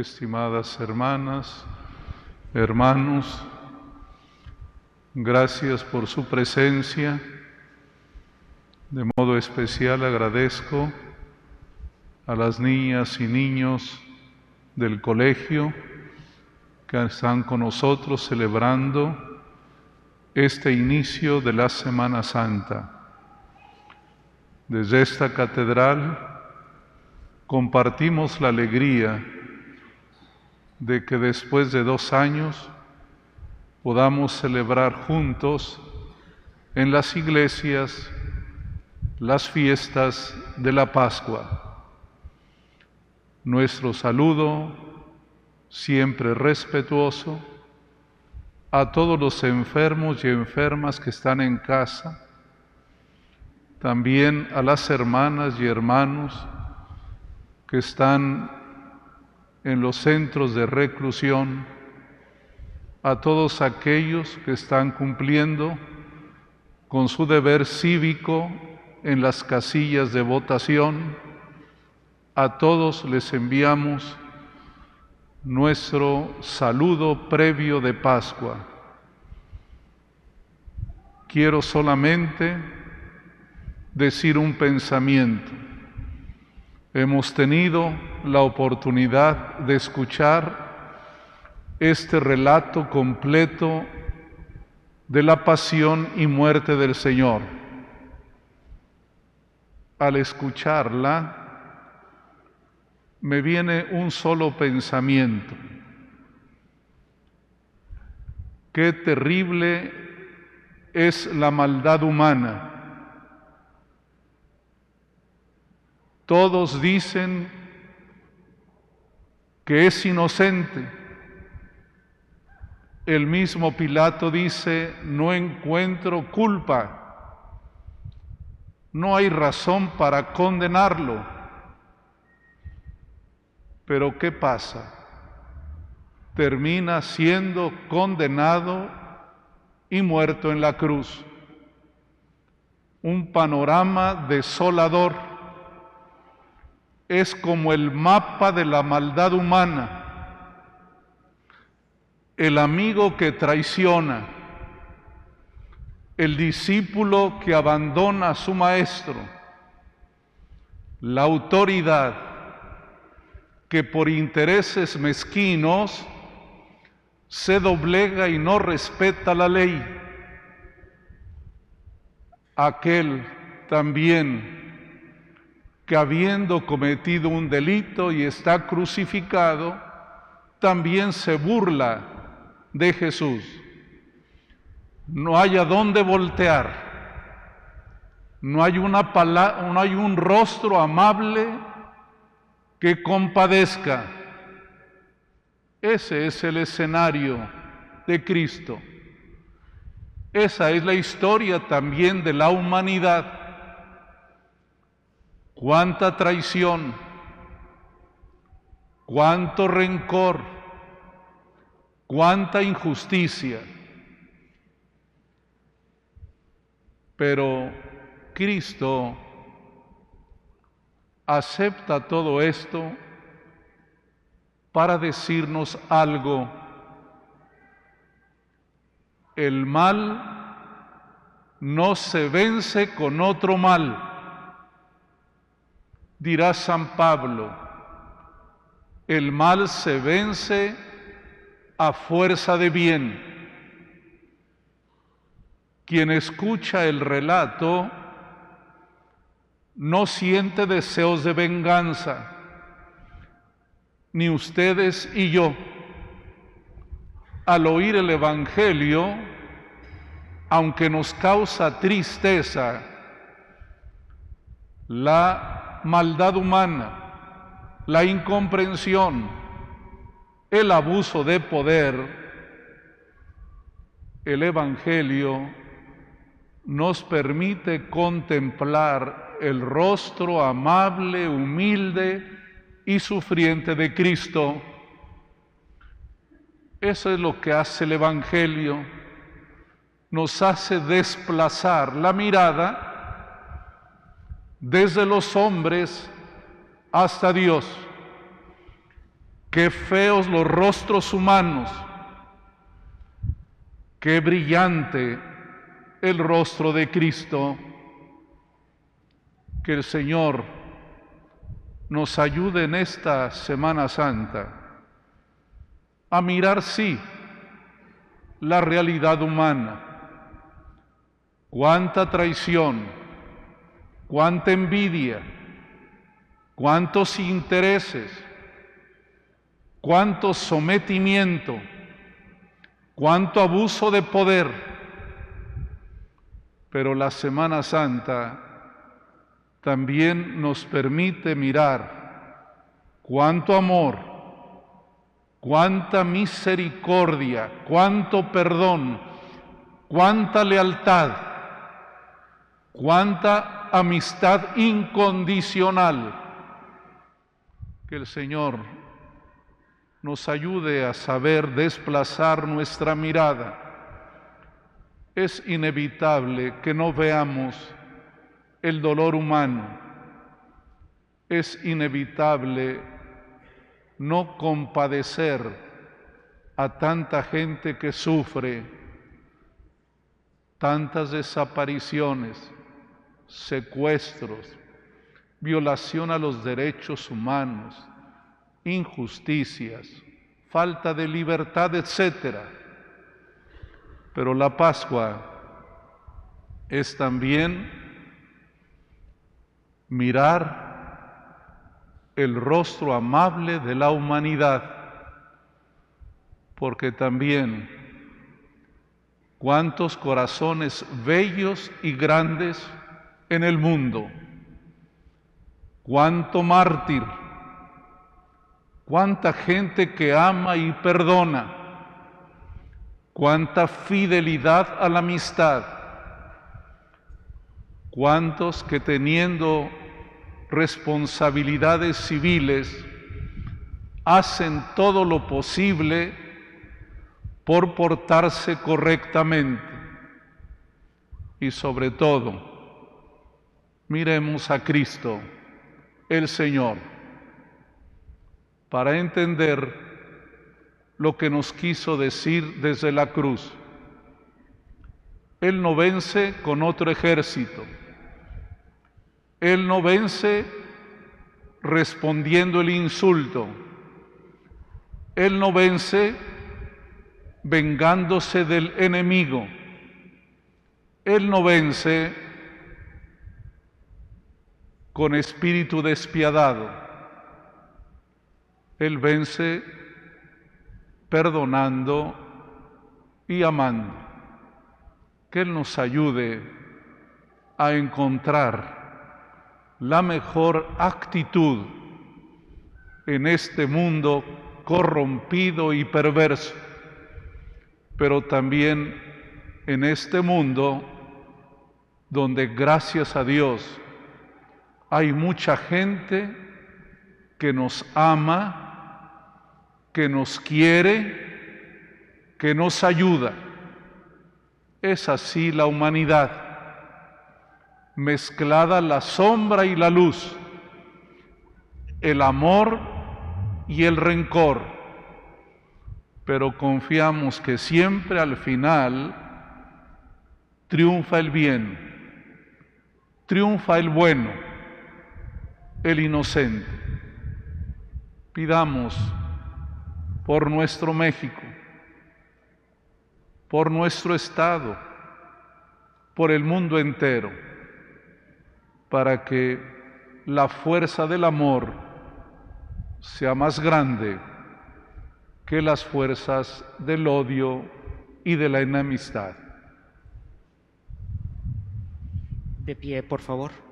estimadas hermanas, hermanos, gracias por su presencia. De modo especial agradezco a las niñas y niños del colegio que están con nosotros celebrando este inicio de la Semana Santa. Desde esta catedral compartimos la alegría de que después de dos años podamos celebrar juntos en las iglesias las fiestas de la Pascua. Nuestro saludo, siempre respetuoso, a todos los enfermos y enfermas que están en casa, también a las hermanas y hermanos que están en los centros de reclusión, a todos aquellos que están cumpliendo con su deber cívico en las casillas de votación, a todos les enviamos nuestro saludo previo de Pascua. Quiero solamente decir un pensamiento. Hemos tenido la oportunidad de escuchar este relato completo de la pasión y muerte del Señor. Al escucharla, me viene un solo pensamiento. Qué terrible es la maldad humana. Todos dicen que es inocente. El mismo Pilato dice, no encuentro culpa. No hay razón para condenarlo. Pero ¿qué pasa? Termina siendo condenado y muerto en la cruz. Un panorama desolador. Es como el mapa de la maldad humana. El amigo que traiciona. El discípulo que abandona a su maestro. La autoridad que por intereses mezquinos se doblega y no respeta la ley. Aquel también que habiendo cometido un delito y está crucificado, también se burla de Jesús. No hay a dónde voltear. No hay, una no hay un rostro amable que compadezca. Ese es el escenario de Cristo. Esa es la historia también de la humanidad. Cuánta traición, cuánto rencor, cuánta injusticia. Pero Cristo acepta todo esto para decirnos algo. El mal no se vence con otro mal. Dirá San Pablo, el mal se vence a fuerza de bien. Quien escucha el relato no siente deseos de venganza, ni ustedes y yo. Al oír el Evangelio, aunque nos causa tristeza la maldad humana, la incomprensión, el abuso de poder, el Evangelio nos permite contemplar el rostro amable, humilde y sufriente de Cristo. Eso es lo que hace el Evangelio. Nos hace desplazar la mirada desde los hombres hasta Dios. Qué feos los rostros humanos, qué brillante el rostro de Cristo. Que el Señor nos ayude en esta Semana Santa a mirar, sí, la realidad humana. Cuánta traición, cuánta envidia, cuántos intereses, cuánto sometimiento, cuánto abuso de poder. Pero la Semana Santa también nos permite mirar cuánto amor, cuánta misericordia, cuánto perdón, cuánta lealtad, cuánta amistad incondicional. Que el Señor nos ayude a saber desplazar nuestra mirada. Es inevitable que no veamos el dolor humano. Es inevitable no compadecer a tanta gente que sufre tantas desapariciones, secuestros, violación a los derechos humanos, injusticias, falta de libertad, etc. Pero la Pascua es también mirar el rostro amable de la humanidad, porque también cuántos corazones bellos y grandes en el mundo, cuánto mártir, cuánta gente que ama y perdona, cuánta fidelidad a la amistad, cuántos que teniendo responsabilidades civiles hacen todo lo posible por portarse correctamente y sobre todo miremos a Cristo, el Señor, para entender lo que nos quiso decir desde la cruz. Él no vence con otro ejército. Él no vence respondiendo el insulto. Él no vence vengándose del enemigo. Él no vence con espíritu despiadado. Él vence perdonando y amando. Que Él nos ayude a encontrar la mejor actitud en este mundo corrompido y perverso, pero también en este mundo donde gracias a Dios hay mucha gente que nos ama, que nos quiere, que nos ayuda. Es así la humanidad, mezclada la sombra y la luz, el amor y el rencor, pero confiamos que siempre al final triunfa el bien, triunfa el bueno el inocente. Pidamos por nuestro México, por nuestro Estado, por el mundo entero, para que la fuerza del amor sea más grande que las fuerzas del odio y de la enemistad. De pie, por favor.